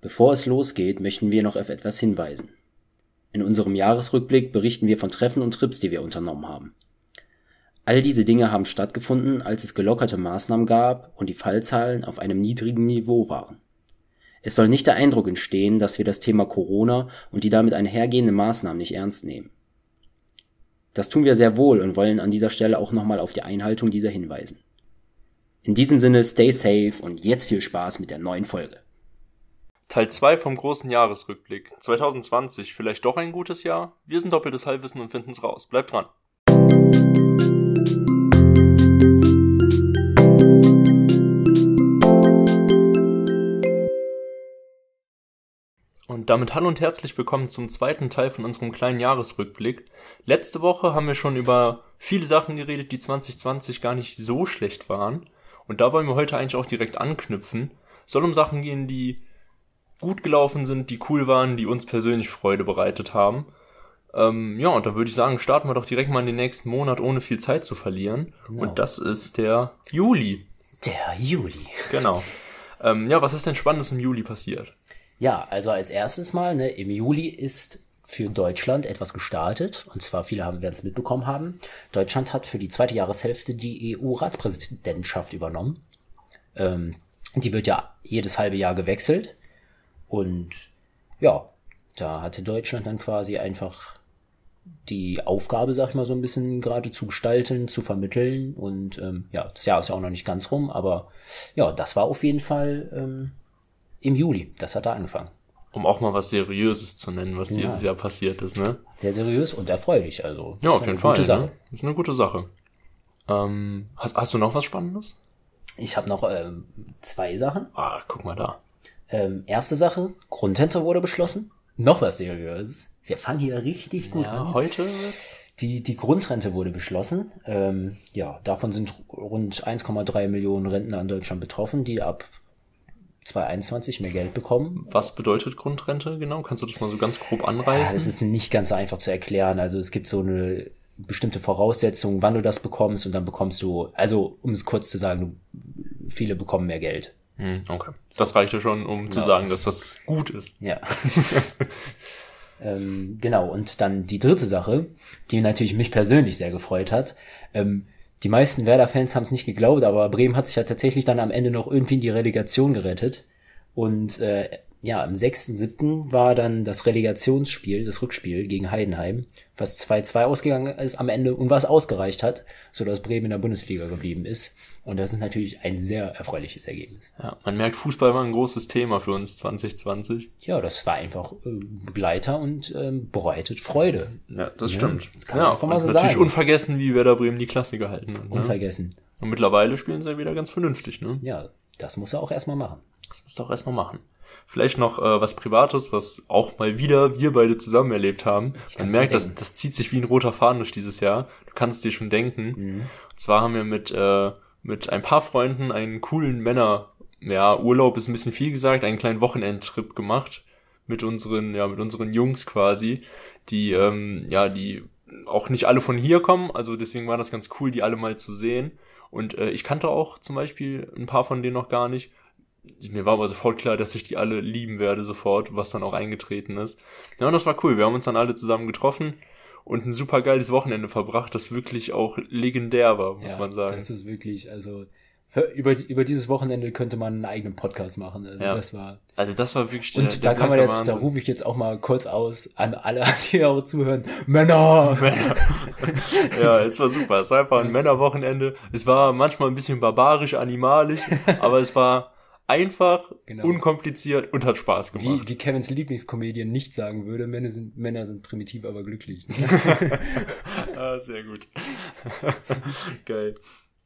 Bevor es losgeht, möchten wir noch auf etwas hinweisen. In unserem Jahresrückblick berichten wir von Treffen und Trips, die wir unternommen haben. All diese Dinge haben stattgefunden, als es gelockerte Maßnahmen gab und die Fallzahlen auf einem niedrigen Niveau waren. Es soll nicht der Eindruck entstehen, dass wir das Thema Corona und die damit einhergehenden Maßnahmen nicht ernst nehmen. Das tun wir sehr wohl und wollen an dieser Stelle auch nochmal auf die Einhaltung dieser hinweisen. In diesem Sinne, stay safe und jetzt viel Spaß mit der neuen Folge. Teil 2 vom großen Jahresrückblick. 2020, vielleicht doch ein gutes Jahr? Wir sind doppeltes Halbwissen und finden's raus. Bleibt dran. Und damit hallo und herzlich willkommen zum zweiten Teil von unserem kleinen Jahresrückblick. Letzte Woche haben wir schon über viele Sachen geredet, die 2020 gar nicht so schlecht waren. Und da wollen wir heute eigentlich auch direkt anknüpfen. Soll um Sachen gehen, die gut gelaufen sind, die cool waren, die uns persönlich Freude bereitet haben. Ähm, ja, und da würde ich sagen, starten wir doch direkt mal in den nächsten Monat, ohne viel Zeit zu verlieren. Genau. Und das ist der Juli. Der Juli. Genau. Ähm, ja, was ist denn Spannendes im Juli passiert? Ja, also als erstes mal, ne, im Juli ist für Deutschland etwas gestartet. Und zwar, viele haben, werden es mitbekommen haben. Deutschland hat für die zweite Jahreshälfte die EU-Ratspräsidentschaft übernommen. Ähm, die wird ja jedes halbe Jahr gewechselt. Und ja, da hatte Deutschland dann quasi einfach die Aufgabe, sag ich mal, so ein bisschen gerade zu gestalten, zu vermitteln. Und ähm, ja, das Jahr ist ja auch noch nicht ganz rum, aber ja, das war auf jeden Fall ähm, im Juli. Das hat da angefangen. Um auch mal was Seriöses zu nennen, was ja. dieses Jahr passiert ist, ne? Sehr seriös und erfreulich, also. Ja, auf jeden Fall. Ne? Ist eine gute Sache. Ähm, hast, hast du noch was Spannendes? Ich habe noch ähm, zwei Sachen. Ah, guck mal da. Ähm, erste Sache, Grundrente wurde beschlossen. Noch was Seriöses. Wir fangen hier richtig gut ja, an. Heute wird's. Die, die Grundrente wurde beschlossen. Ähm, ja, davon sind rund 1,3 Millionen Rentner in Deutschland betroffen, die ab 2021 mehr Geld bekommen. Was bedeutet Grundrente genau? Kannst du das mal so ganz grob anreißen? Ja, es ist nicht ganz so einfach zu erklären. Also es gibt so eine bestimmte Voraussetzung, wann du das bekommst und dann bekommst du, also um es kurz zu sagen, viele bekommen mehr Geld. Hm, okay. Das reichte schon, um genau. zu sagen, dass das gut ist. Ja. ähm, genau, und dann die dritte Sache, die natürlich mich persönlich sehr gefreut hat. Ähm, die meisten Werder-Fans haben es nicht geglaubt, aber Bremen hat sich ja tatsächlich dann am Ende noch irgendwie in die Relegation gerettet. Und äh, ja, am 6.7. war dann das Relegationsspiel, das Rückspiel gegen Heidenheim, was 2-2 ausgegangen ist am Ende und was ausgereicht hat, so dass Bremen in der Bundesliga geblieben ist. Und das ist natürlich ein sehr erfreuliches Ergebnis. Ja, man merkt, Fußball war ein großes Thema für uns 2020. Ja, das war einfach äh, Begleiter und ähm, bereitet Freude. Ja, das ja, stimmt. Das kann ja, so natürlich sagen. unvergessen, wie Werder Bremen die Klasse gehalten hat. Ne? Unvergessen. Und mittlerweile spielen sie ja wieder ganz vernünftig, ne? Ja, das muss er auch erstmal machen. Das muss er auch erstmal machen. Vielleicht noch äh, was Privates, was auch mal wieder wir beide zusammen erlebt haben. Man merkt, das, das zieht sich wie ein roter Faden durch dieses Jahr. Du kannst dir schon denken. Mhm. Und zwar haben wir mit, äh, mit ein paar Freunden einen coolen Männer, ja, Urlaub ist ein bisschen viel gesagt, einen kleinen Wochenendtrip gemacht mit unseren, ja, mit unseren Jungs quasi, die, ähm, ja, die auch nicht alle von hier kommen, also deswegen war das ganz cool, die alle mal zu sehen. Und äh, ich kannte auch zum Beispiel ein paar von denen noch gar nicht mir war aber sofort klar, dass ich die alle lieben werde sofort, was dann auch eingetreten ist. Ja, und das war cool. Wir haben uns dann alle zusammen getroffen und ein super geiles Wochenende verbracht, das wirklich auch legendär war, muss ja, man sagen. Das ist wirklich, also für, über, über dieses Wochenende könnte man einen eigenen Podcast machen. Also ja. das war. Also das war wirklich der, Und der da kann man jetzt, Wahnsinn. da rufe ich jetzt auch mal kurz aus an alle, die auch zuhören. Männer! Männer. ja, es war super. Es war einfach ein Männerwochenende. Es war manchmal ein bisschen barbarisch, animalisch, aber es war einfach, genau. unkompliziert und hat Spaß gemacht. Wie, wie Kevins Lieblingskomedian nicht sagen würde, Männer sind, Männer sind primitiv, aber glücklich. ah, sehr gut. Geil.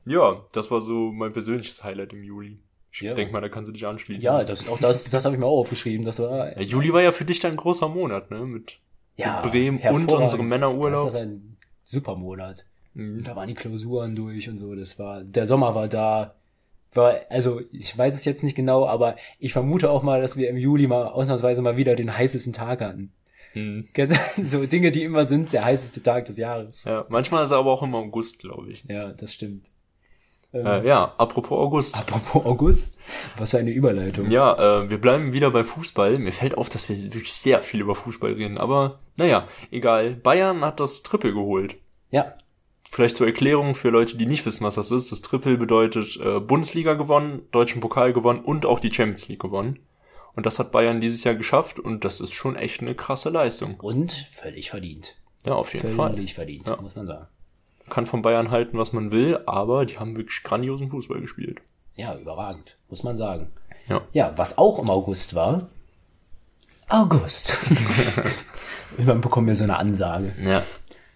Ja, das war so mein persönliches Highlight im Juli. Ich ja. denke mal, da kannst du dich anschließen. Ja, das, auch das, das habe ich mir auch aufgeschrieben. Das war. Ja, Juli war ja für dich dann ein großer Monat, ne? Mit, ja, mit Bremen und unserem Männerurlaub. Das ist ein super Monat. Mhm. Da waren die Klausuren durch und so. Das war, der Sommer war da also ich weiß es jetzt nicht genau, aber ich vermute auch mal, dass wir im Juli mal ausnahmsweise mal wieder den heißesten Tag hatten. Hm. So Dinge, die immer sind, der heißeste Tag des Jahres. Ja, manchmal ist er aber auch im August, glaube ich. Ja, das stimmt. Ähm, äh, ja, apropos August. Apropos August, was für eine Überleitung. Ja, äh, wir bleiben wieder bei Fußball. Mir fällt auf, dass wir wirklich sehr viel über Fußball reden, aber naja, egal. Bayern hat das Triple geholt. Ja. Vielleicht zur Erklärung für Leute, die nicht wissen, was das ist. Das Triple bedeutet äh, Bundesliga gewonnen, Deutschen Pokal gewonnen und auch die Champions League gewonnen. Und das hat Bayern dieses Jahr geschafft und das ist schon echt eine krasse Leistung. Und völlig verdient. Ja, auf jeden völlig Fall. Völlig verdient, ja. muss man sagen. Kann von Bayern halten, was man will, aber die haben wirklich grandiosen Fußball gespielt. Ja, überragend, muss man sagen. Ja. Ja, was auch im August war. August. Irgendwann bekommen wir so eine Ansage. Ja.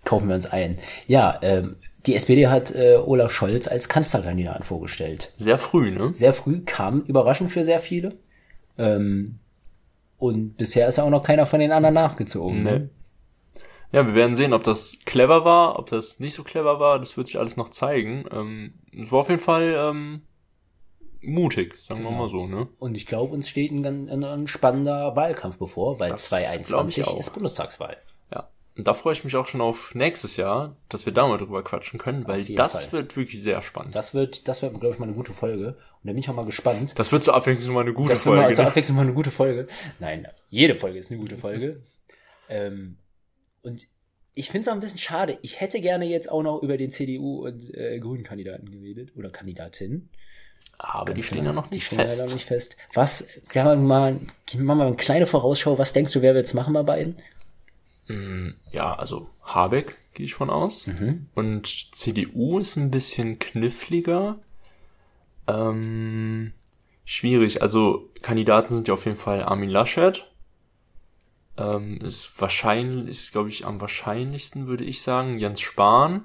Kaufen wir uns ein. Ja, ähm, die SPD hat äh, Olaf Scholz als Kanzlerkandidaten vorgestellt. Sehr früh, ne? Sehr früh, kam überraschend für sehr viele. Ähm, und bisher ist auch noch keiner von den anderen nachgezogen. Nee. Ne? Ja, wir werden sehen, ob das clever war, ob das nicht so clever war. Das wird sich alles noch zeigen. Ähm, es war auf jeden Fall ähm, mutig, sagen wir Ja. mal so, ne? Und ich glaube, uns steht ein, ein, ein spannender Wahlkampf bevor, weil Das glaub 2021 ich auch. ist Bundestagswahl. Ja. Und da freue ich mich auch schon auf nächstes Jahr, dass wir da mal drüber quatschen können, weil das Fall. wird wirklich sehr spannend. Das wird, das wird, glaube ich, mal eine gute Folge. Und da bin ich auch mal gespannt. Das wird zur Abwechslung mal eine gute das wird Folge. zur Ne? Abwechslung mal eine gute Folge. Nein, jede Folge ist eine gute Folge. ähm, und ich finde es auch ein bisschen schade. Ich hätte gerne jetzt auch noch über den CDU und äh, Grünen-Kandidaten geredet oder Kandidatin. Aber die Ganz stehen genau. ja noch Die nicht stehen ja fest. noch nicht fest. Was, ja, mal, machen wir mal eine kleine Vorausschau. Was denkst du, wer wir jetzt machen bei beiden? Mm, Ja, also Habeck gehe ich von aus. Mhm. Und CDU ist ein bisschen kniffliger. Ähm, schwierig. Also Kandidaten sind ja auf jeden Fall Armin Laschet. Ähm, ist wahrscheinlich, ist glaube ich am wahrscheinlichsten, würde ich sagen, Jens Spahn.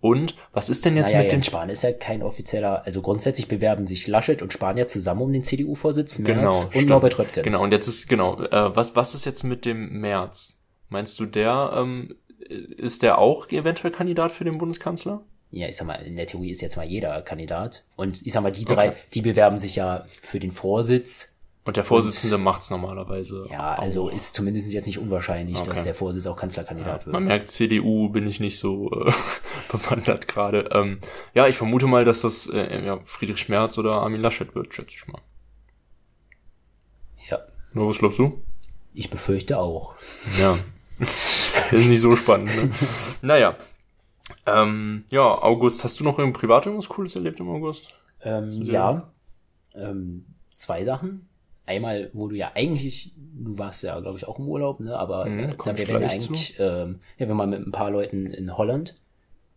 Und was ist denn jetzt naja, mit den Jens Spahn ist ja kein offizieller, also grundsätzlich bewerben sich Laschet und Spahn ja zusammen um den CDU-Vorsitz, Merz Genau, und stimmt. Norbert Röttgen. Genau, und jetzt ist, genau, äh, was, was ist jetzt mit dem März? Meinst du, der, ähm, ist der auch eventuell Kandidat für den Bundeskanzler? Ja, ich sag mal, in der Theorie ist jetzt mal jeder Kandidat. Und ich sag mal, die drei, Okay. die bewerben sich ja für den Vorsitz. Und der Vorsitzende macht's normalerweise. Ja, also auch. ist zumindest jetzt nicht unwahrscheinlich, Okay. dass der Vorsitz auch Kanzlerkandidat Man wird. merkt, CDU bin ich nicht so äh, bewandert gerade. Ähm, ja, ich vermute mal, dass das äh, ja, Friedrich Merz oder Armin Laschet wird, schätze ich mal. Ja, Nur was glaubst du? ich befürchte auch. Ja. das ist nicht so spannend, ne? Naja. Ähm, ja, August, hast du noch im Privat irgendwas Cooles erlebt im August? Ähm, ja, ähm, zwei Sachen. Einmal, wo du ja eigentlich, du warst ja, glaube ich, auch im Urlaub, ne? Aber Mhm, äh, da ich wir eigentlich, ähm, ja, wir waren mit ein paar Leuten in Holland.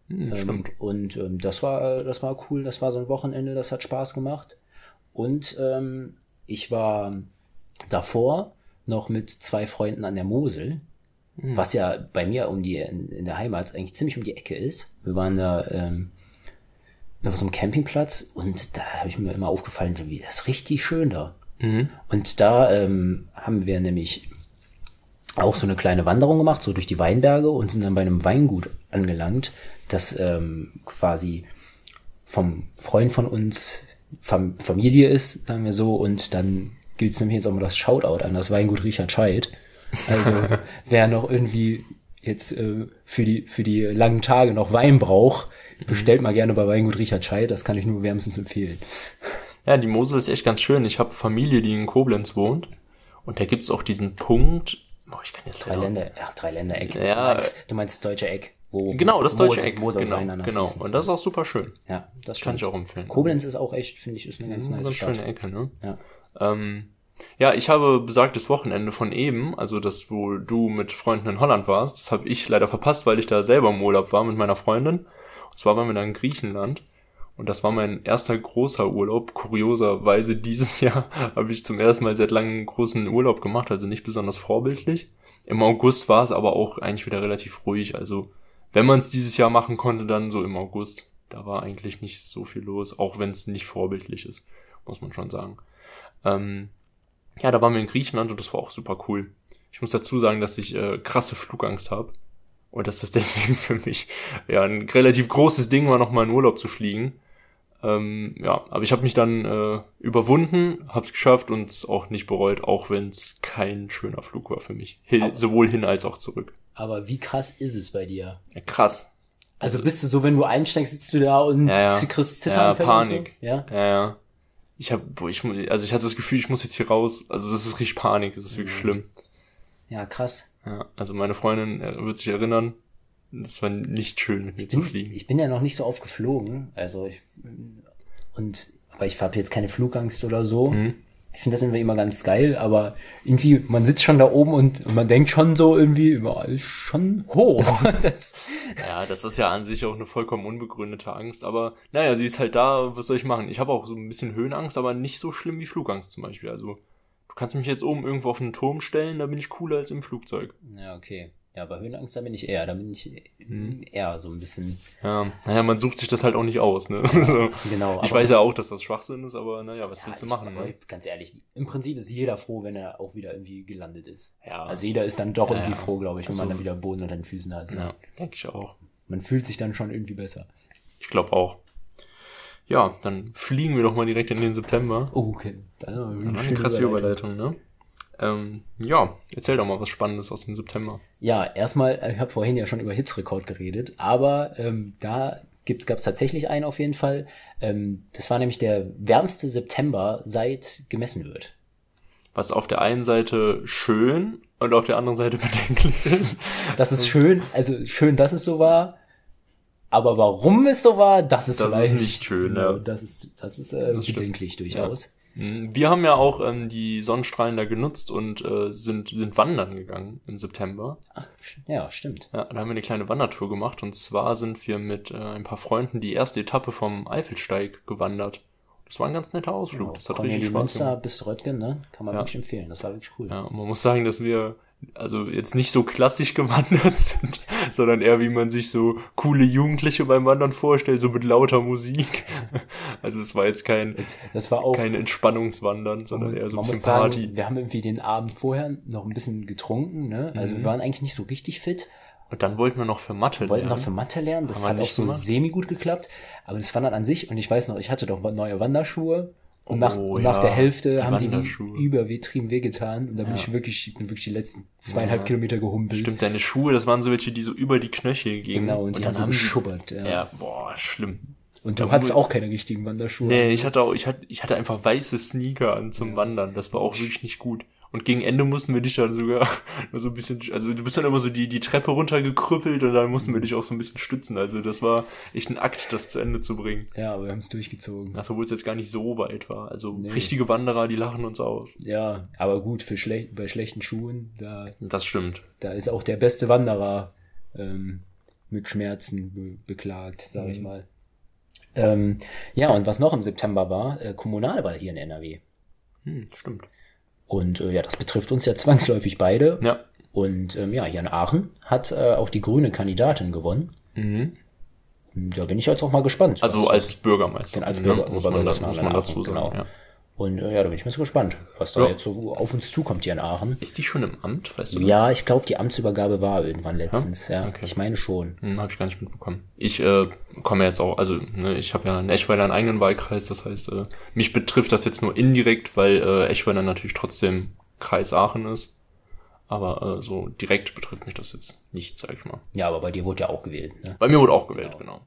Hm, Ähm, stimmt. und ähm, das war, das war cool, das war so ein Wochenende, das hat Spaß gemacht. Und ähm, ich war davor noch mit zwei Freunden an der Mosel, Hm. was ja bei mir um die in, in der Heimat eigentlich ziemlich um die Ecke ist. Wir waren da ähm, auf so einem Campingplatz und da habe ich mir immer aufgefallen, wie das ist richtig schön da. Mhm. Und da ähm, haben wir nämlich auch so eine kleine Wanderung gemacht, so durch die Weinberge und sind dann bei einem Weingut angelangt, das ähm, quasi vom Freund von uns Fam Familie ist, sagen wir so, und dann gibt's nämlich jetzt auch mal das Shoutout an das Weingut Richard Scheid. Also wer noch irgendwie jetzt äh, für die für die langen Tage noch Wein braucht, bestellt mal gerne bei Weingut Richard Scheid, das kann ich nur wärmstens empfehlen. Ja, die Mosel ist echt ganz schön. Ich habe Familie, die in Koblenz wohnt. Und da gibt's auch diesen Punkt. Boah, ich kann jetzt Drei Länder, ja, drei Ländereck. Ja. du, meinst, du meinst das deutsche Eck. Wo, Genau, das deutsche Mosel- Eck. Mosel genau, genau. Und das ist auch super schön. Ja, das Kann stimmt. ich auch empfehlen. Koblenz ist auch echt, finde ich, ist eine ganz Mhm, nice ganz Stadt. schöne Ecke, ne? Ja. Ähm, ja, ich habe besagtes Wochenende von eben, also das, wo du mit Freunden in Holland warst, das habe ich leider verpasst, weil ich da selber im Urlaub war mit meiner Freundin. Und zwar waren wir da in Griechenland. Und das war mein erster großer Urlaub. Kurioserweise dieses Jahr habe ich zum ersten Mal seit langem einen großen Urlaub gemacht, also nicht besonders vorbildlich. Im August war es aber auch eigentlich wieder relativ ruhig. Also wenn man es dieses Jahr machen konnte, dann so im August. Da war eigentlich nicht so viel los, auch wenn es nicht vorbildlich ist, muss man schon sagen. Ähm, ja, da waren wir in Griechenland und das war auch super cool. Ich muss dazu sagen, dass ich äh, krasse Flugangst habe und dass das deswegen für mich ja ein relativ großes Ding war, nochmal in Urlaub zu fliegen. Ähm, ja, aber ich habe mich dann äh, überwunden, hab's geschafft und es auch nicht bereut, auch wenn es kein schöner Flug war für mich. Hin, Aber- sowohl hin als auch zurück. Aber wie krass ist es bei dir? Ja, krass. Also bist du so, wenn du einsteigst, sitzt du da und ja, ja. kriegst Ja, Zittern Panik. So? Ja. Ja, ja. Ich hab, boah, ich, also ich hatte das Gefühl, ich muss jetzt hier raus. Also das ist richtig Panik, das ist wirklich Mhm. schlimm. Ja, krass. Ja, also meine Freundin äh, wird sich erinnern, das war nicht schön, mit mir zu fliegen. Ich bin ja noch nicht so oft geflogen, also ich und aber ich habe jetzt keine Flugangst oder so. Mhm. Ich finde das irgendwie immer ganz geil, aber irgendwie man sitzt schon da oben und, und man denkt schon so irgendwie immer ist schon hoch. das, Ja, das ist ja an sich auch eine vollkommen unbegründete Angst, aber naja, sie ist halt da, was soll ich machen? Ich habe auch so ein bisschen Höhenangst, aber nicht so schlimm wie Flugangst zum Beispiel. Also du kannst mich jetzt oben irgendwo auf einen Turm stellen, da bin ich cooler als im Flugzeug. ja, okay. Ja, bei Höhenangst, da bin ich eher, da bin ich Mhm. eher so ein bisschen, Ja, naja, man sucht sich das halt auch nicht aus, ne? so. genau. Ich weiß ja auch, dass das Schwachsinn ist, aber naja, was Ja, willst du machen, ne? Ganz ehrlich, im Prinzip ist jeder froh, wenn er auch wieder irgendwie gelandet ist. Ja, Also jeder ist dann doch Ja, irgendwie ja. froh, glaube ich, wenn man Also- dann wieder Boden unter den Füßen hat. ja denke ich auch. Man fühlt sich dann schon irgendwie besser. Ich glaube auch. Ja, dann fliegen wir doch mal direkt in den September. Oh, okay. Dann Ja, eine eine krasse Überleitung. Überleitung, ne? Ähm, ja, erzähl doch mal was Spannendes aus dem September. Ja, erstmal, äh, ich habe vorhin ja schon über Hitzrekord geredet, aber ähm, da gab es tatsächlich einen auf jeden Fall. Ähm, das war nämlich der wärmste September, seit gemessen wird. Was auf der einen Seite schön und auf der anderen Seite bedenklich ist. Das ist schön, also schön, dass es so war. Aber warum es so war, das ist Das ist vielleicht nicht schön, Genau, ja. Das ist das ist äh, Das stimmt. bedenklich durchaus. Mhm, Wir haben ja auch ähm, die Sonnenstrahlen da genutzt und äh, sind, sind wandern gegangen im September. Ach, ja, stimmt. Ja, da haben wir eine kleine Wandertour gemacht und zwar sind wir mit äh, ein paar Freunden die erste Etappe vom Eifelsteig gewandert. Das war ein ganz netter Ausflug. Genau, Das hat Cornelie richtig Spaß Münster gemacht. bis Röttgen, ne? Kann man Ja. wirklich empfehlen. Das war wirklich cool. Ja, man muss sagen, dass wir also jetzt nicht so klassisch gewandert sind, sondern eher wie man sich so coole Jugendliche beim Wandern vorstellt, so mit lauter Musik. Also es war jetzt kein, Das war auch kein Entspannungswandern, sondern eher so ein bisschen sagen, Party. wir haben irgendwie den Abend vorher noch ein bisschen getrunken, ne? Also Mhm. wir waren eigentlich nicht so richtig fit, Und dann wollten wir noch für Mathe wollten lernen. noch für Mathe lernen, das Haben hat auch so gemacht. semi gut geklappt, aber das Wandern an sich und ich weiß noch, ich hatte doch neue Wanderschuhe und nach, Oh, und nach ja, der Hälfte die haben die die übertrieben wehgetan und da bin Ja. ich wirklich, ich bin wirklich die letzten zweieinhalb Ja. Kilometer gehumpelt. Stimmt, deine Schuhe, das waren so welche, die so über die Knöchel gingen. Genau, und die haben so geschubbert. Ja. Ja, boah, schlimm. Und du hattest auch keine richtigen Wanderschuhe. Nee, ich hatte auch, ich hatte, ich hatte einfach weiße Sneaker an zum Wandern. Das war auch wirklich nicht gut. Und gegen Ende mussten wir dich dann sogar so ein bisschen, also du bist dann immer so die, die Treppe runtergekrüppelt und dann mussten wir dich auch so ein bisschen stützen. Also das war echt ein Akt, das zu Ende zu bringen. Ja, aber wir haben es durchgezogen. Ach, obwohl es jetzt gar nicht so weit war. Also Nee. richtige Wanderer, die lachen uns aus. Ja, aber gut, für schlech bei schlechten Schuhen, da Das stimmt. Da ist auch der beste Wanderer ähm, mit Schmerzen be beklagt, sage ich Mhm. mal. Ähm, ja, und was noch im September war, äh, Kommunalwahl hier in NRW. Hm, stimmt. Und äh, ja, das betrifft uns ja zwangsläufig beide. Ja. Und ähm, ja, hier in Aachen hat äh, auch die grüne Kandidatin gewonnen. Mhm. Und da bin ich jetzt auch mal gespannt. Also als Bürgermeister. als Bürger- muss man, das, muss man dazu sagen. genau. Ja. Und äh, ja, da bin ich mal so gespannt, was da Ja. jetzt so auf uns zukommt hier in Aachen. Ist die schon im Amt, weißt du Ja, ich glaube, die Amtsübergabe war irgendwann letztens. Ja, Okay. ich meine schon. Hm, habe ich gar nicht mitbekommen. Ich äh, komme jetzt auch, also ne, ich habe ja in Eschweiler einen eigenen Wahlkreis, das heißt, äh, mich betrifft das jetzt nur indirekt, weil äh, Eschweiler natürlich trotzdem Kreis Aachen ist. Aber äh, so direkt betrifft mich das jetzt nicht, sag ich mal. Ja, aber bei dir wurde ja auch gewählt. Ne? Bei mir wurde auch gewählt, genau.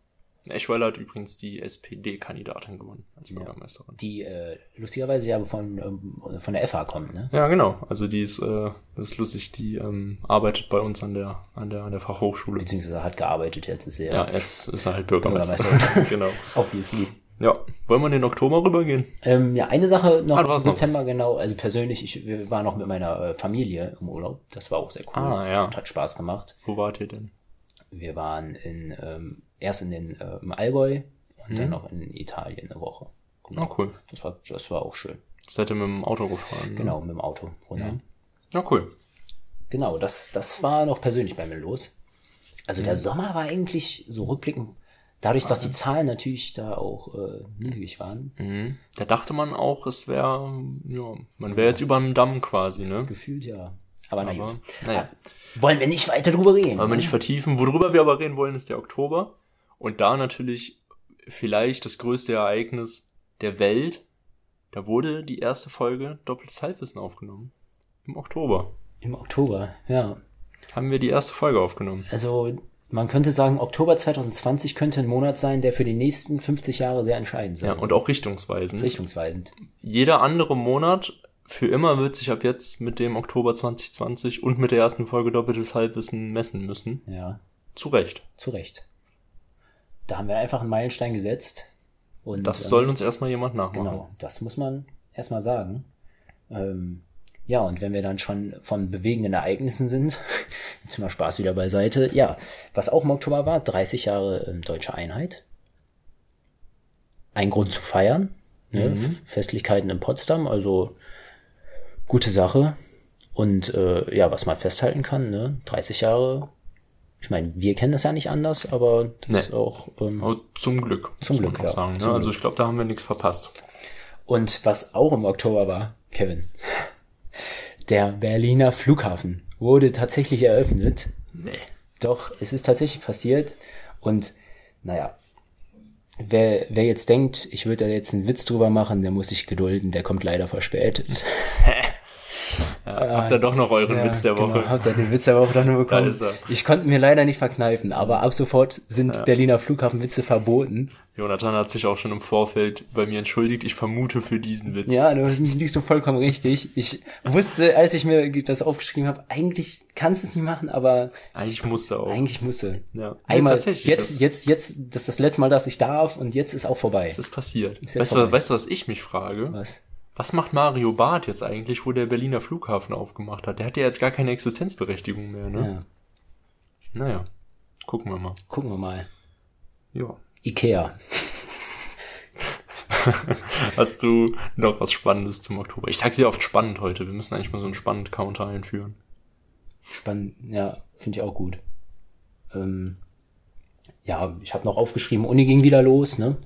Eschweiler hat übrigens die SPD-Kandidatin gewonnen als Bürgermeisterin. die äh, lustigerweise ja von, ähm, von der FH kommt, ne? Ja, genau. Also die ist, äh, das ist lustig, die ähm, arbeitet bei uns an der, an der, an der Fachhochschule. Beziehungsweise hat gearbeitet, jetzt ist er Ja, jetzt ist er halt Bürgermeister. Bürgermeister. genau. obviously. Ja. Wollen wir in den Oktober rübergehen? Ähm, ja, eine Sache noch Ah, hast noch September, genau. Also persönlich, ich wir waren noch mit meiner äh, Familie im Urlaub. Das war auch sehr cool. Ah, ja. Und hat Spaß gemacht. Wo wart ihr denn? Wir waren in, ähm, erst in den, äh, im Allgäu und Mhm. dann noch in Italien eine Woche. Genau. Oh, cool. Das war, das war auch schön. Seid ihr mit dem Auto gefahren? ne? Genau, mit dem Auto runter. Ja, cool. Genau, das, das war noch persönlich bei mir los. Also Mhm. der Sommer war eigentlich so rückblickend, dadurch, dass die Zahlen natürlich da auch äh, niedrig waren, Mhm. Da dachte man auch, es wäre, ja, man wäre jetzt über dem Damm quasi, ne? gefühlt ja. Aber na Aber, gut. naja. Wollen wir nicht weiter drüber reden? Wollen wir nicht vertiefen. Worüber wir aber reden wollen, ist der Oktober. Und da natürlich vielleicht das größte Ereignis der Welt. Da wurde die erste Folge Doppeltes Halbwissen aufgenommen. Im Oktober Im Oktober, ja. haben wir die erste Folge aufgenommen. Also man könnte sagen, Oktober 2020 könnte ein Monat sein, der für die nächsten 50 Jahre sehr entscheidend sein. Ja, und auch richtungsweisend. Richtungsweisend. Jeder andere Monat für immer wird sich ab jetzt mit dem Oktober 2020 und mit der ersten Folge Doppeltes Halbwissen messen müssen. Ja. Zu Recht. Zu Recht. Da haben wir einfach einen Meilenstein gesetzt. Und, das soll ähm, uns erstmal jemand nachmachen. Genau, das muss man erstmal sagen. Ähm, ja, und wenn wir dann schon von bewegenden Ereignissen sind, jetzt mal Spaß wieder beiseite, ja, was auch im Oktober war, 30 Jahre äh, deutsche Einheit. Ein Grund zu feiern. Ne? Mhm. Festlichkeiten in Potsdam, also gute Sache. Und äh, ja, was man festhalten kann, ne? 30 Jahre. Ich meine, wir kennen das ja nicht anders, aber das nee. ist auch. Ähm, aber zum Glück. Zum Glück, ja. Sagen, ne? Also ich glaube, da haben wir nichts verpasst. Und was auch im Oktober war, Kevin, der Berliner Flughafen wurde tatsächlich eröffnet. Nee. Doch, es ist tatsächlich passiert. Und naja, wer, wer jetzt denkt, ich würde da jetzt einen Witz drüber machen, der muss sich gedulden, der kommt leider verspätet. Ja, habt ihr doch noch euren ja, Witz der genau, Woche. Genau, habt ihr den Witz der Woche dann nur bekommen. Ich konnte mir leider nicht verkneifen, aber ab sofort sind ja. Berliner Flughafenwitze verboten. Jonathan hat sich auch schon im Vorfeld bei mir entschuldigt. Ich vermute für diesen Witz. Ja, du liegst so vollkommen richtig. Ich wusste, als ich mir das aufgeschrieben habe, eigentlich kannst du es nicht machen, aber eigentlich musste auch. Eigentlich musste. Ja. Einmal tatsächlich jetzt, das jetzt, jetzt, das ist das letzte Mal, dass ich darf und jetzt ist auch vorbei. Es ist passiert. Ist weißt, vorbei. du, weißt du, was ich mich frage? Was? Was macht Mario Barth jetzt eigentlich, wo der Berliner Flughafen aufgemacht hat? Der hat ja jetzt gar keine Existenzberechtigung mehr, ne? Ja. Naja, gucken wir mal. Gucken wir mal. Ja. Ikea. Hast du noch was Spannendes zum Oktober? Ich sag sehr oft spannend heute. Wir müssen eigentlich mal so einen spannend Counter einführen. Spannend, ja, finde ich auch gut. Ähm, ja, ich habe noch aufgeschrieben, Uni ging wieder los, ne?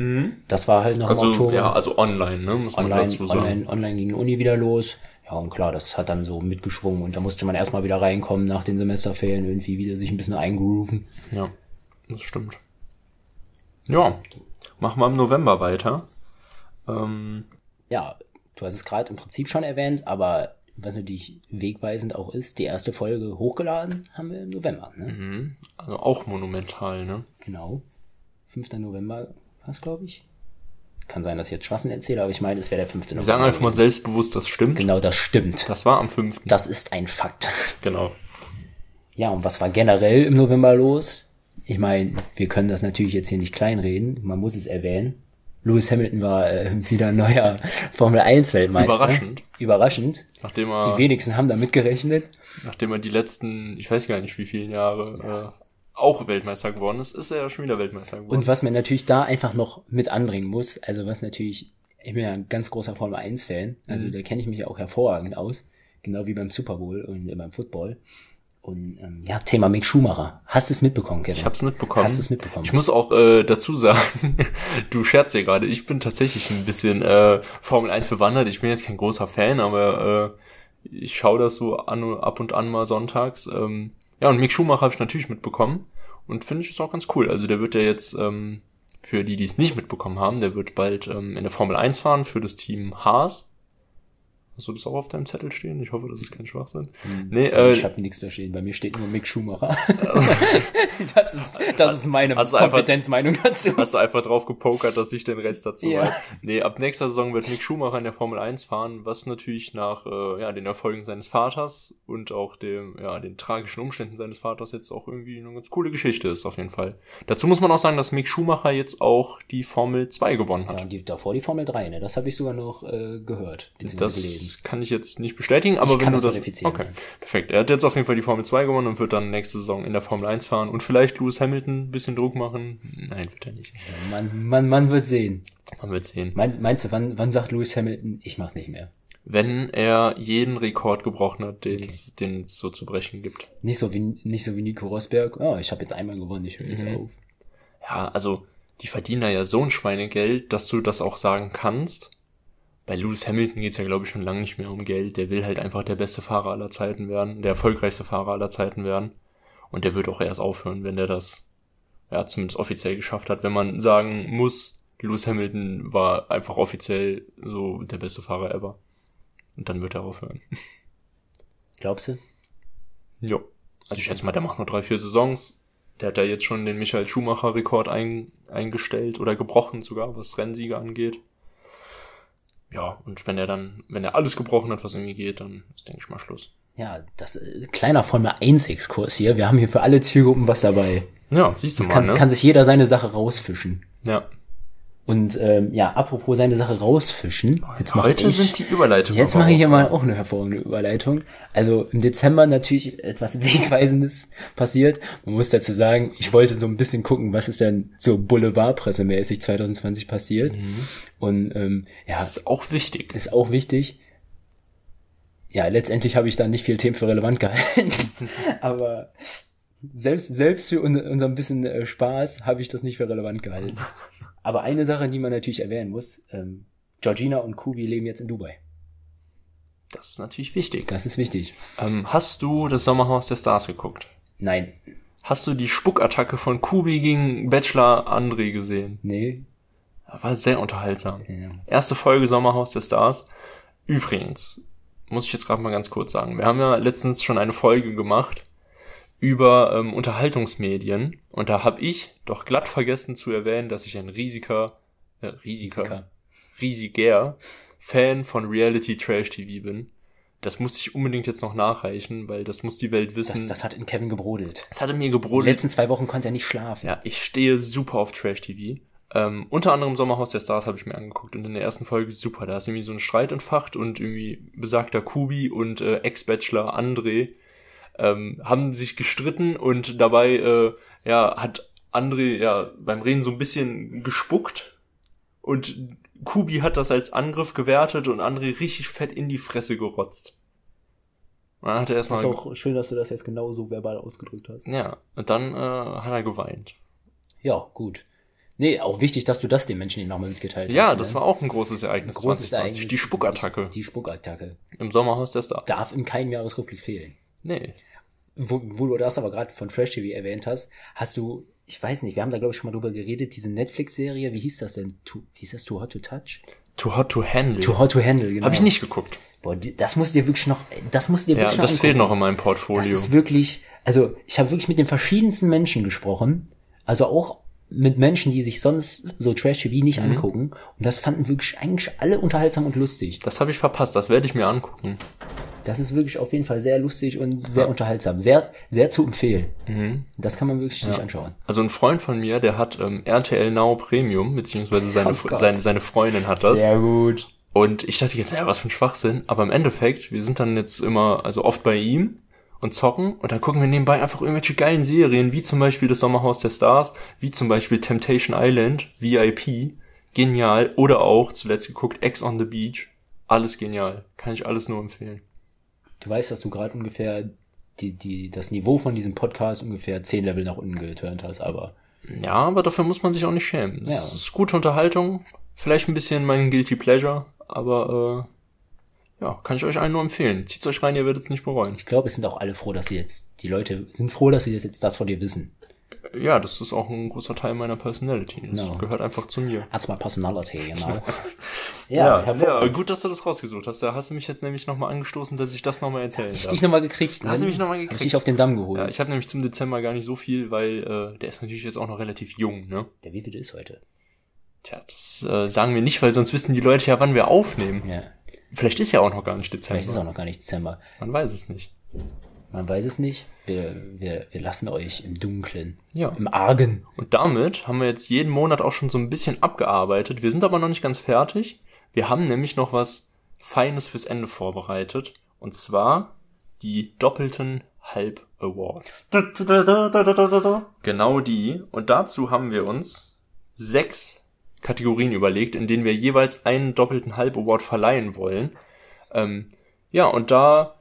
Mhm. Das war halt noch also, im Oktober. Ja, also online, ne? Muss online, man dazu sagen. Online, online ging die Uni wieder los. Ja, und klar, das hat dann so mitgeschwungen und da musste man erstmal wieder reinkommen nach den Semesterferien, irgendwie wieder sich ein bisschen eingrooven. Ja, das stimmt. Ja, machen wir im November weiter. Ähm, ja, du hast es gerade im Prinzip schon erwähnt, aber was natürlich wegweisend auch ist, die erste Folge hochgeladen haben wir im November. Ne? Mhm. Also auch monumental, ne? Genau. 5. November was, glaube ich. Kann sein, dass ich jetzt Schwassen erzähle, aber ich meine, es wäre der 5. November. Wir sagen einfach mal selbstbewusst, das stimmt. Genau, das stimmt. Das war am 5. Das ist ein Fakt. Genau. Ja, und was war generell im November los? Ich meine, wir können das natürlich jetzt hier nicht kleinreden, man muss es erwähnen. Lewis Hamilton war äh, wieder neuer Formel 1 Weltmeister. Überraschend. Überraschend. Nachdem er, die wenigsten haben damit gerechnet. Nachdem er die letzten, ich weiß gar nicht wie vielen Jahre, äh, auch Weltmeister geworden ist, ist er ja schon wieder Weltmeister geworden. Und was man natürlich da einfach noch mit anbringen muss, also was natürlich, ich bin ja ein ganz großer Formel 1 Fan, also mhm. da kenne ich mich ja auch hervorragend aus, genau wie beim Super Bowl und beim Football. Und ähm, ja, Thema Mick Schumacher. Hast du es mitbekommen, Kevin? Ich habe es mitbekommen. Hast du es mitbekommen? Ich muss auch äh, dazu sagen, du scherzt ja gerade, ich bin tatsächlich ein bisschen äh, Formel 1 bewandert. Ich bin jetzt kein großer Fan, aber äh, ich schaue das so an, ab und an mal sonntags. Ähm, ja, und Mick Schumacher habe ich natürlich mitbekommen und finde ich es auch ganz cool. Also der wird ja jetzt, ähm, für die, die es nicht mitbekommen haben, der wird bald ähm, in der Formel 1 fahren für das Team Haas. Hast du das auch auf deinem Zettel stehen? Ich hoffe, das ist kein Schwachsinn. Hm, nee, äh, ich habe nichts da stehen. Bei mir steht nur Mick Schumacher. das ist, das ist meine Kompetenzmeinung dazu. Hast du einfach drauf gepokert, dass ich den Rest dazu ja. weiß? Nee, ab nächster Saison wird Mick Schumacher in der Formel 1 fahren, was natürlich nach äh, ja, den Erfolgen seines Vaters und auch dem, ja, den tragischen Umständen seines Vaters jetzt auch irgendwie eine ganz coole Geschichte ist, auf jeden Fall. Dazu muss man auch sagen, dass Mick Schumacher jetzt auch die Formel 2 gewonnen hat. Ja, die, davor die Formel 3, ne? Das habe ich sogar noch äh, gehört, beziehungsweise gelesen kann ich jetzt nicht bestätigen, aber ich wenn du das. Okay, perfekt. Er hat jetzt auf jeden Fall die Formel 2 gewonnen und wird dann nächste Saison in der Formel 1 fahren und vielleicht Lewis Hamilton ein bisschen Druck machen. Nein, wird er nicht. Man, man, man wird sehen. Man wird sehen. Mein, meinst du, wann, wann sagt Lewis Hamilton, ich mach's nicht mehr? Wenn er jeden Rekord gebrochen hat, den es okay. so zu brechen gibt. Nicht so wie, nicht so wie Nico Rosberg, oh, ich habe jetzt einmal gewonnen, ich höre jetzt mhm. auf. Ja, also, die verdienen da ja so ein Schweinegeld, dass du das auch sagen kannst bei Lewis Hamilton geht's ja, glaube ich, schon lange nicht mehr um Geld. Der will halt einfach der beste Fahrer aller Zeiten werden, der erfolgreichste Fahrer aller Zeiten werden. Und der wird auch erst aufhören, wenn der das, ja, zumindest offiziell geschafft hat. Wenn man sagen muss, Lewis Hamilton war einfach offiziell so der beste Fahrer ever. Und dann wird er aufhören. Glaubst du? Jo. Also ich schätze mal, der macht nur drei, vier Saisons. Der hat ja jetzt schon den Michael Schumacher-Rekord ein, eingestellt oder gebrochen sogar, was Rennsiege angeht. Ja, und wenn er dann, wenn er alles gebrochen hat, was irgendwie geht, dann ist, denke ich mal, Schluss. Ja, das äh, kleiner Formel 1 Exkurs hier. Wir haben hier für alle Zielgruppen was dabei. Ja, siehst du Das mal, kann, ne? kann sich jeder seine Sache rausfischen. ja. Und ähm, ja, apropos seine Sache rausfischen. Jetzt mache Heute ich, sind die Überleitungen. Jetzt mache ich hier auch- mal auch eine hervorragende Überleitung. Also im Dezember natürlich etwas Wegweisendes passiert. Man muss dazu sagen, ich wollte so ein bisschen gucken, was ist denn so Boulevardpressemäßig 2020 passiert. Und ähm, ja, Das ist auch wichtig. ist auch wichtig. Ja, letztendlich habe ich da nicht viel Themen für relevant gehalten. Aber selbst, selbst für un unser bisschen äh, Spaß habe ich das nicht für relevant gehalten. Aber eine Sache, die man natürlich erwähnen muss, ähm, Georgina und Kubi leben jetzt in Dubai. Das ist natürlich wichtig. Das ist wichtig. Ähm, hast du das Sommerhaus der Stars geguckt? Nein. Hast du die Spuckattacke von Kubi gegen Bachelor André gesehen? Nee. War sehr unterhaltsam. Ja. Erste Folge Sommerhaus der Stars. Übrigens, muss ich jetzt gerade mal ganz kurz sagen. Wir haben ja letztens schon eine Folge gemacht über ähm, Unterhaltungsmedien und da habe ich doch glatt vergessen zu erwähnen, dass ich ein riesiger, äh, riesiger, Riesiger. riesiger Fan von Reality Trash TV bin. Das musste ich unbedingt jetzt noch nachreichen, weil das muss die Welt Das, wissen. das hat in Kevin gebrodelt. Das hatte mir Die gebrodelt. letzten zwei Wochen konnte er nicht schlafen. Ja, ich stehe super auf Trash TV. Ähm, unter anderem Sommerhaus der Stars habe ich mir angeguckt und in der ersten Folge super. Da ist irgendwie so ein Streit entfacht und irgendwie besagter Kubi und äh, Ex-Bachelor André ähm, haben sich gestritten und dabei äh, ja hat André ja beim Reden so ein bisschen gespuckt und Kubi hat das als Angriff gewertet und André richtig fett in die Fresse gerotzt. Dann hat er Das erstmal ist auch schön, dass du das jetzt genau so verbal ausgedrückt hast. ja und dann äh, hat er geweint. Ja, gut. Nee, auch wichtig, dass du das den Menschen nochmal mitgeteilt Ja, hast. das ne? war auch ein großes Ereignis großes 2020. Ereignis. Die Spuckattacke Die Spuckattacke. im Sommerhaus der Stars. Darf in keinem Jahresrückblick fehlen. Nee. Wo, wo du das aber gerade von Trash TV erwähnt hast, hast du, ich weiß nicht, wir haben da glaube ich schon mal drüber geredet, diese Netflix-Serie, wie hieß das denn? Too, hieß das Too Hot to Touch? Too Hot to Handle. Too Hot to Handle, genau. Habe ich nicht geguckt. Boah, die, das musst du dir wirklich noch, das musst du dir Ja, wirklich das noch fehlt noch in meinem Das Portfolio. ist wirklich, also ich habe wirklich mit den verschiedensten Menschen gesprochen, also auch mit Menschen, die sich sonst so Trash TV Mhm. nicht angucken. Und das fanden wirklich eigentlich alle unterhaltsam und lustig. Das habe ich verpasst. Das werde ich mir angucken. Das ist wirklich auf jeden Fall sehr lustig und sehr unterhaltsam. Sehr, sehr zu empfehlen. Mhm. Das kann man wirklich sich anschauen. Also ein Freund von mir, der hat ähm, RTL Now Premium, beziehungsweise seine, Oh seine, seine Freundin hat das. gut. Und ich dachte jetzt, ja, was für ein Schwachsinn. Aber im Endeffekt, wir sind dann jetzt immer, also oft bei ihm und zocken und dann gucken wir nebenbei einfach irgendwelche geilen Serien, wie zum Beispiel das Sommerhaus der Stars, wie zum Beispiel Temptation Island, VIP, genial. Oder auch, zuletzt geguckt, Ex on the Beach. Alles genial. Kann ich alles nur empfehlen. Du weißt, dass du gerade ungefähr die, die, das Niveau von diesem Podcast ungefähr zehn Level nach unten geturnt hast, aber Ja, aber dafür muss man sich auch nicht schämen. Das Ja. ist gute Unterhaltung, vielleicht ein bisschen mein Guilty Pleasure, aber äh, ja, kann ich euch allen nur empfehlen. Zieht's euch rein, ihr werdet es nicht bereuen. ich glaube, es sind auch alle froh, dass sie jetzt, die Leute sind froh, dass sie jetzt das von dir wissen. Ja, das ist auch ein großer Teil meiner Personality. Das No. gehört einfach zu mir. That's my personality, genau. Ja, hervorragend. gut, dass du das rausgesucht hast. Da hast du mich jetzt nämlich nochmal angestoßen, dass ich das nochmal erzählen Ich darf. dich nochmal gekriegt, ne? Hast du mich noch mal Hab gekriegt? Ich dich auf den Damm geholt. Ja, ich habe nämlich zum Dezember gar nicht so viel, weil äh, der ist natürlich jetzt auch noch relativ jung, ne? Der wievielte ist heute? Tja, das äh, sagen wir nicht, weil sonst wissen die Leute ja, wann wir aufnehmen. Ja. Vielleicht ist ja auch noch gar nicht Dezember. Vielleicht ist auch noch gar nicht Dezember. Man weiß es nicht. Man weiß es nicht. Wir, wir, wir lassen euch im Dunkeln. Ja. Im Argen. Und damit haben wir jetzt jeden Monat auch schon so ein bisschen abgearbeitet. Wir sind aber noch nicht ganz fertig. Wir haben nämlich noch was Feines fürs Ende vorbereitet. Und zwar die doppelten Halb Awards. Genau die. Und dazu haben wir uns sechs Kategorien überlegt, in denen wir jeweils einen doppelten Halb Award verleihen wollen. Ähm, ja, und da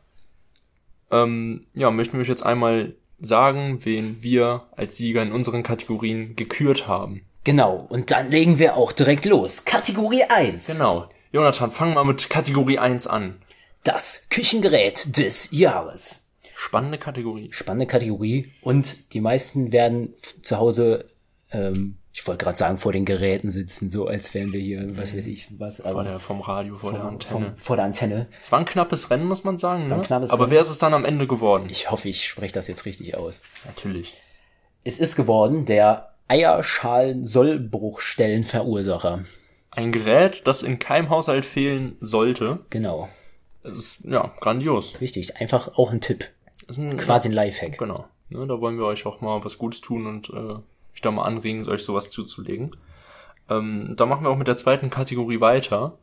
ähm, ja, möchten wir euch jetzt einmal sagen, wen wir als Sieger in unseren Kategorien gekürt haben. Genau. Und dann legen wir auch direkt los. Kategorie 1. Genau. Jonathan, fang mal mit Kategorie 1 an. Das Küchengerät des Jahres. Spannende Kategorie. Spannende Kategorie. Und die meisten werden zu Hause, ähm, ich wollte gerade sagen, vor den Geräten sitzen, so als wären wir hier, was weiß ich, was, Vor der, vom Radio, vor der vom, Antenne. vom, vor der Antenne. Es war ein knappes Rennen, muss man sagen. Ne? Aber Rennen. wer ist es dann am Ende geworden? Ich hoffe, ich spreche das jetzt richtig aus. Natürlich. Es ist geworden der Eierschalen-Sollbruchstellenverursacher. Ein Gerät, das in keinem Haushalt fehlen sollte. Genau. Es ist, ja, grandios. Richtig, einfach auch ein Tipp. Ein, Quasi ein Lifehack. Genau. Ne, da wollen wir euch auch mal was Gutes tun und äh, euch da mal anregen, euch sowas zuzulegen. Ähm, da machen wir auch mit der zweiten Kategorie weiter.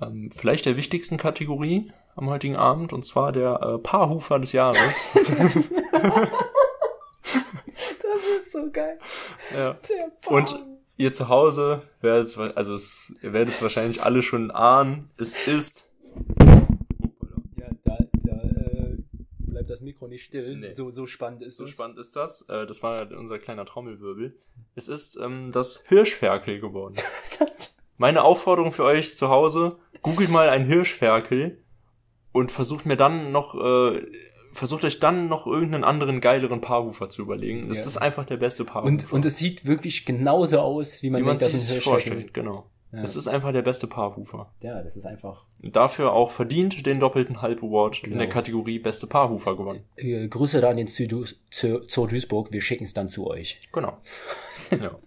Ähm, vielleicht der wichtigsten Kategorie am heutigen Abend, und zwar der äh, Paarhufer des Jahres. Das ist so geil. ja. Und ihr zu Hause werdet also es, ihr werdet es wahrscheinlich alle schon ahnen, es ist das Mikro nicht still. Nee. So, so spannend ist so es. spannend ist das. Äh, das war unser kleiner Trommelwirbel. Es ist ähm, das Hirschferkel geworden. Meine Aufforderung für euch zu Hause, googelt mal ein Hirschferkel und versucht mir dann noch, äh, versucht euch dann noch irgendeinen anderen geileren Paarhufer zu überlegen. Das Ja. ist einfach der beste Paarhufer. Und, und es sieht wirklich genauso aus, wie man wie man denkt, sich dass ein das Hirschferkel- vorstellt, genau. Ja. Es ist einfach der beste Paarhufer. Ja, das ist einfach. Dafür auch verdient den doppelten Halb Award in Genau. der Kategorie beste Paarhufer gewonnen. Äh, Grüße da an den Zoo, Zoo, Duisburg. Wir schicken es dann zu euch. Genau. ja.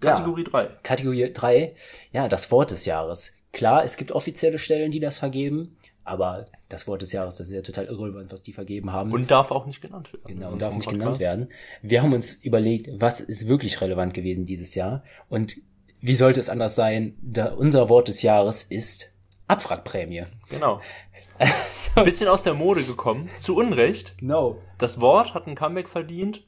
Kategorie 3. Kategorie 3, ja, das Wort des Jahres. Klar, es gibt offizielle Stellen, die das vergeben, aber das Wort des Jahres, das ist ja total irrelevant, was die vergeben haben. Und darf auch nicht genannt werden. Genau, und darf nicht Podcast. genannt werden. Wir haben uns überlegt, was ist wirklich relevant gewesen dieses Jahr und wie sollte es anders sein? Da unser Wort des Jahres ist Abwrackprämie. Genau. Ein bisschen aus der Mode gekommen, zu Unrecht. No. Das Wort hat ein Comeback verdient.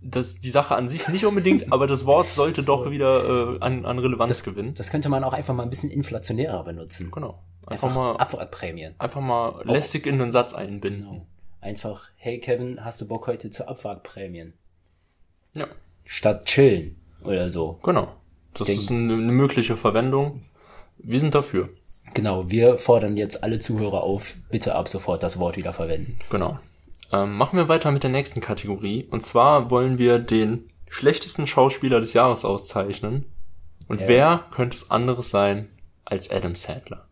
Das, die Sache an sich nicht unbedingt, aber das Wort sollte doch wieder äh, an, an Relevanz gewinnen. Das könnte man auch einfach mal ein bisschen inflationärer benutzen. Genau. Einfach, mal, Abwrackprämie. einfach mal lästig in den Satz einbinden. Genau. Einfach, hey Kevin, hast du Bock heute zu Abwrackprämien? Ja, Statt chillen oder so. genau. Das denke- ist eine, eine mögliche Verwendung. Wir sind dafür. Genau, wir fordern jetzt alle Zuhörer auf, bitte ab sofort das Wort wieder verwenden. Genau. Ähm, machen wir weiter mit der nächsten Kategorie. Und zwar wollen wir den schlechtesten Schauspieler des Jahres auszeichnen. Und Ja. wer könnte es anderes sein als Adam Sandler?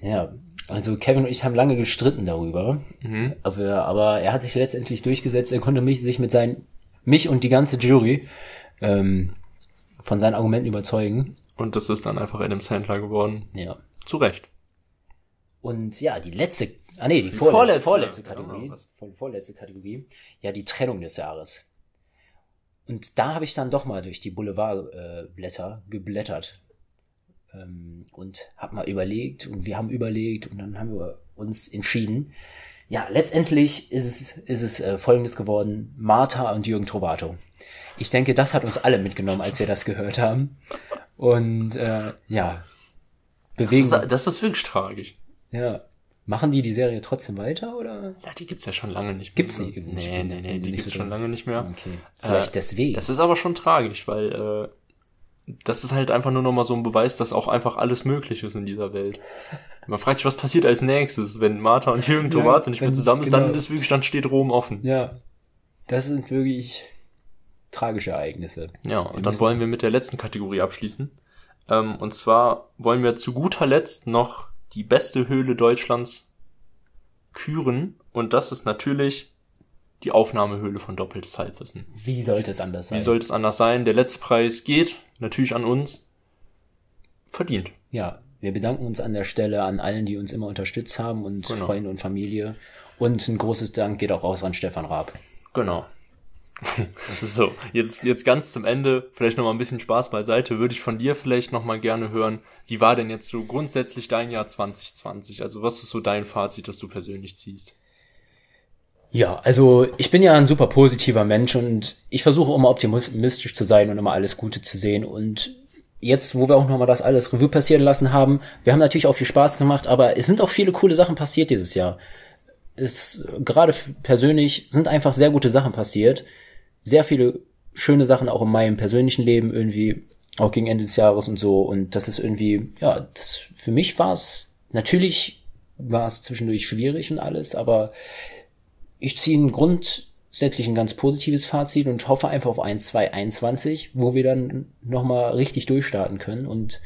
Ja, also Kevin und ich haben lange gestritten darüber, Mhm. aber, aber er hat sich letztendlich durchgesetzt. Er konnte mich, sich mit seinen, mich und die ganze Jury ähm, von seinen Argumenten überzeugen. Und das ist dann einfach Adam Sandler geworden. Ja. Zu Recht. Und ja, die letzte, ah nee, die vorletzte, vorletzte, vorletzte, ja, Kategorie, vor- vorletzte Kategorie, ja, die Trennung des Jahres. Und da habe ich dann doch mal durch die Boulevardblätter äh, Blätter geblättert ähm, und habe mal überlegt und wir haben überlegt und dann haben wir uns entschieden. Ja, letztendlich ist es, ist es äh, folgendes geworden, Martha und Jürgen Trovato. Ich denke, das hat uns alle mitgenommen, als wir das gehört haben. Und äh, ja, Das bewegen. ist, das ist wirklich tragisch. Ja. Machen die die Serie trotzdem weiter oder? Ja, die gibt's ja schon lange nicht mehr. Gibt's nicht? Nee, nee, nee, die so gibt's schon drin. lange nicht mehr. Okay. Vielleicht Äh, deswegen. Das ist aber schon tragisch, weil äh, das ist halt einfach nur nochmal so ein Beweis, dass auch einfach alles möglich ist in dieser Welt. Man fragt sich, was passiert als nächstes, wenn Martha und Jürgen Ja, Tomat nicht mehr zusammen ist, dann genau. ist wirklich, dann steht Rom offen. ja. Das sind wirklich tragische Ereignisse. Ja, und dann wollen wir mit der letzten Kategorie abschließen. Ähm, und zwar wollen wir zu guter Letzt noch die beste Höhle Deutschlands küren. Und das ist natürlich die Aufnahmehöhle von Doppeltes Halbwissen. Wie sollte es anders sein? Wie sollte es anders sein? Der letzte Preis geht natürlich an uns. Verdient. ja, wir bedanken uns an der Stelle an allen, die uns immer unterstützt haben und Genau. Freunde und Familie. Und ein großes Dank geht auch raus an Stefan Raab. Genau. so, jetzt, jetzt ganz zum Ende, vielleicht noch mal ein bisschen Spaß beiseite, würde ich von dir vielleicht noch mal gerne hören, wie war denn jetzt so grundsätzlich dein Jahr 2020? Also was ist so dein Fazit, das du persönlich ziehst? Ja, also ich bin ja ein super positiver Mensch und ich versuche immer optimistisch zu sein und immer alles Gute zu sehen. Und jetzt, wo wir auch nochmal das alles Revue passieren lassen haben, wir haben natürlich auch viel Spaß gemacht, aber es sind auch viele coole Sachen passiert dieses Jahr. Es, gerade persönlich sind einfach sehr gute Sachen passiert. Sehr viele schöne Sachen auch in meinem persönlichen Leben irgendwie, auch gegen Ende des Jahres und so. Und das ist irgendwie, ja, das, für mich war es, natürlich war es zwischendurch schwierig und alles, aber ich ziehe ein grundsätzlich ein ganz positives Fazit und hoffe einfach auf 1, 2, 21, wo wir dann nochmal richtig durchstarten können und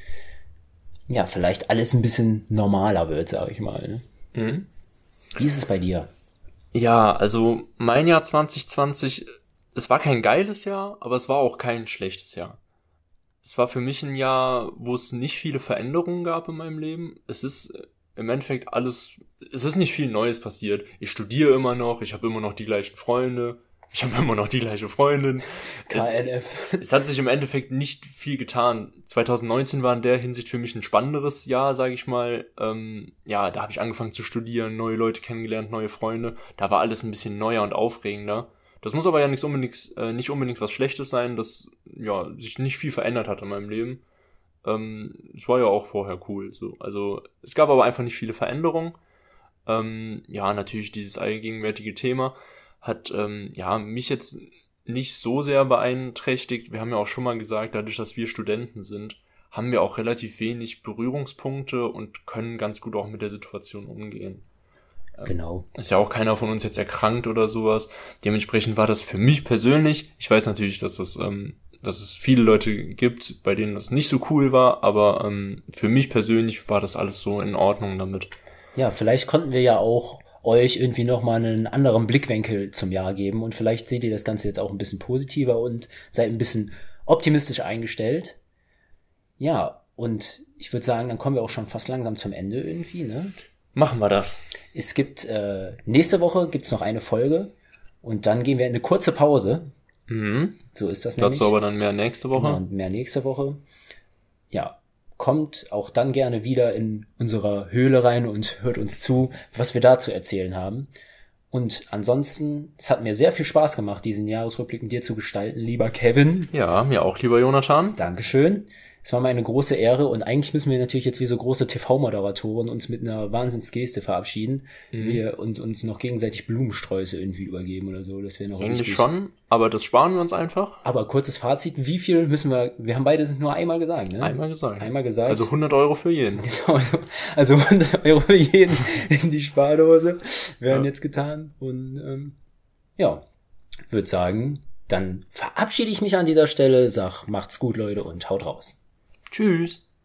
ja, vielleicht alles ein bisschen normaler wird, sage ich mal. Ne? Mhm. Wie ist es bei dir? Ja, also mein Jahr 2020, es war kein geiles Jahr, aber es war auch kein schlechtes Jahr. Es war für mich ein Jahr, wo es nicht viele Veränderungen gab in meinem Leben. Es ist im Endeffekt alles, es ist nicht viel Neues passiert. Ich studiere immer noch, ich habe immer noch die gleichen Freunde, ich habe immer noch die gleiche Freundin. KNF. Es, es, hat sich im Endeffekt nicht viel getan. 2019 war in der Hinsicht für mich ein spannenderes Jahr, sage ich mal. Ähm, ja, da habe ich angefangen zu studieren, neue Leute kennengelernt, neue Freunde. Da war alles ein bisschen neuer und aufregender. Das muss aber ja nichts unbedingt, äh, nicht unbedingt was Schlechtes sein, dass ja sich nicht viel verändert hat in meinem Leben. Ähm, es war ja auch vorher cool. So. Also es gab aber einfach nicht viele Veränderungen. Ähm, ja, natürlich dieses allgegenwärtige Thema hat ähm, ja mich jetzt nicht so sehr beeinträchtigt. Wir haben ja auch schon mal gesagt, dadurch, dass wir Studenten sind, haben wir auch relativ wenig Berührungspunkte und können ganz gut auch mit der Situation umgehen. Ähm, genau. Ist ja auch keiner von uns jetzt erkrankt oder sowas. Dementsprechend war das für mich persönlich, ich weiß natürlich, dass das, ähm, dass es viele Leute gibt, bei denen das nicht so cool war, aber ähm, für mich persönlich war das alles so in Ordnung damit. Ja, vielleicht konnten wir ja auch euch irgendwie nochmal einen anderen Blickwinkel zum Jahr geben und vielleicht seht ihr das Ganze jetzt auch ein bisschen positiver und seid ein bisschen optimistisch eingestellt. Ja, und ich würde sagen, dann kommen wir auch schon fast langsam zum Ende irgendwie, ne? Machen wir das. Es gibt, äh, nächste Woche gibt's noch eine Folge und dann gehen wir in eine kurze Pause. Mhm. So ist das nämlich. Dazu aber dann mehr nächste Woche. Genau, mehr nächste Woche. Ja, kommt auch dann gerne wieder in unsere Höhle rein und hört uns zu, was wir da zu erzählen haben. Und ansonsten, es hat mir sehr viel Spaß gemacht, diesen Jahresrückblick mit dir zu gestalten, lieber Kevin. Ja, mir auch, lieber Jonathan. Dankeschön. Es war mir eine große Ehre und eigentlich müssen wir natürlich jetzt wie so große TV-Moderatoren uns mit einer Wahnsinnsgeste verabschieden mhm. wir, und uns noch gegenseitig Blumensträuße irgendwie übergeben oder so. Das wäre noch Eigentlich schon, aber das sparen wir uns einfach. Aber kurzes Fazit, wie viel müssen wir, wir haben beide nur einmal gesagt, ne? Einmal gesagt. Einmal gesagt. Also 100 Euro für jeden. Genau, also 100 Euro für jeden in die Spardose werden ja. jetzt getan und ähm, ja, würde sagen, dann verabschiede ich mich an dieser Stelle, sag macht's gut Leute und haut raus. Tschüss.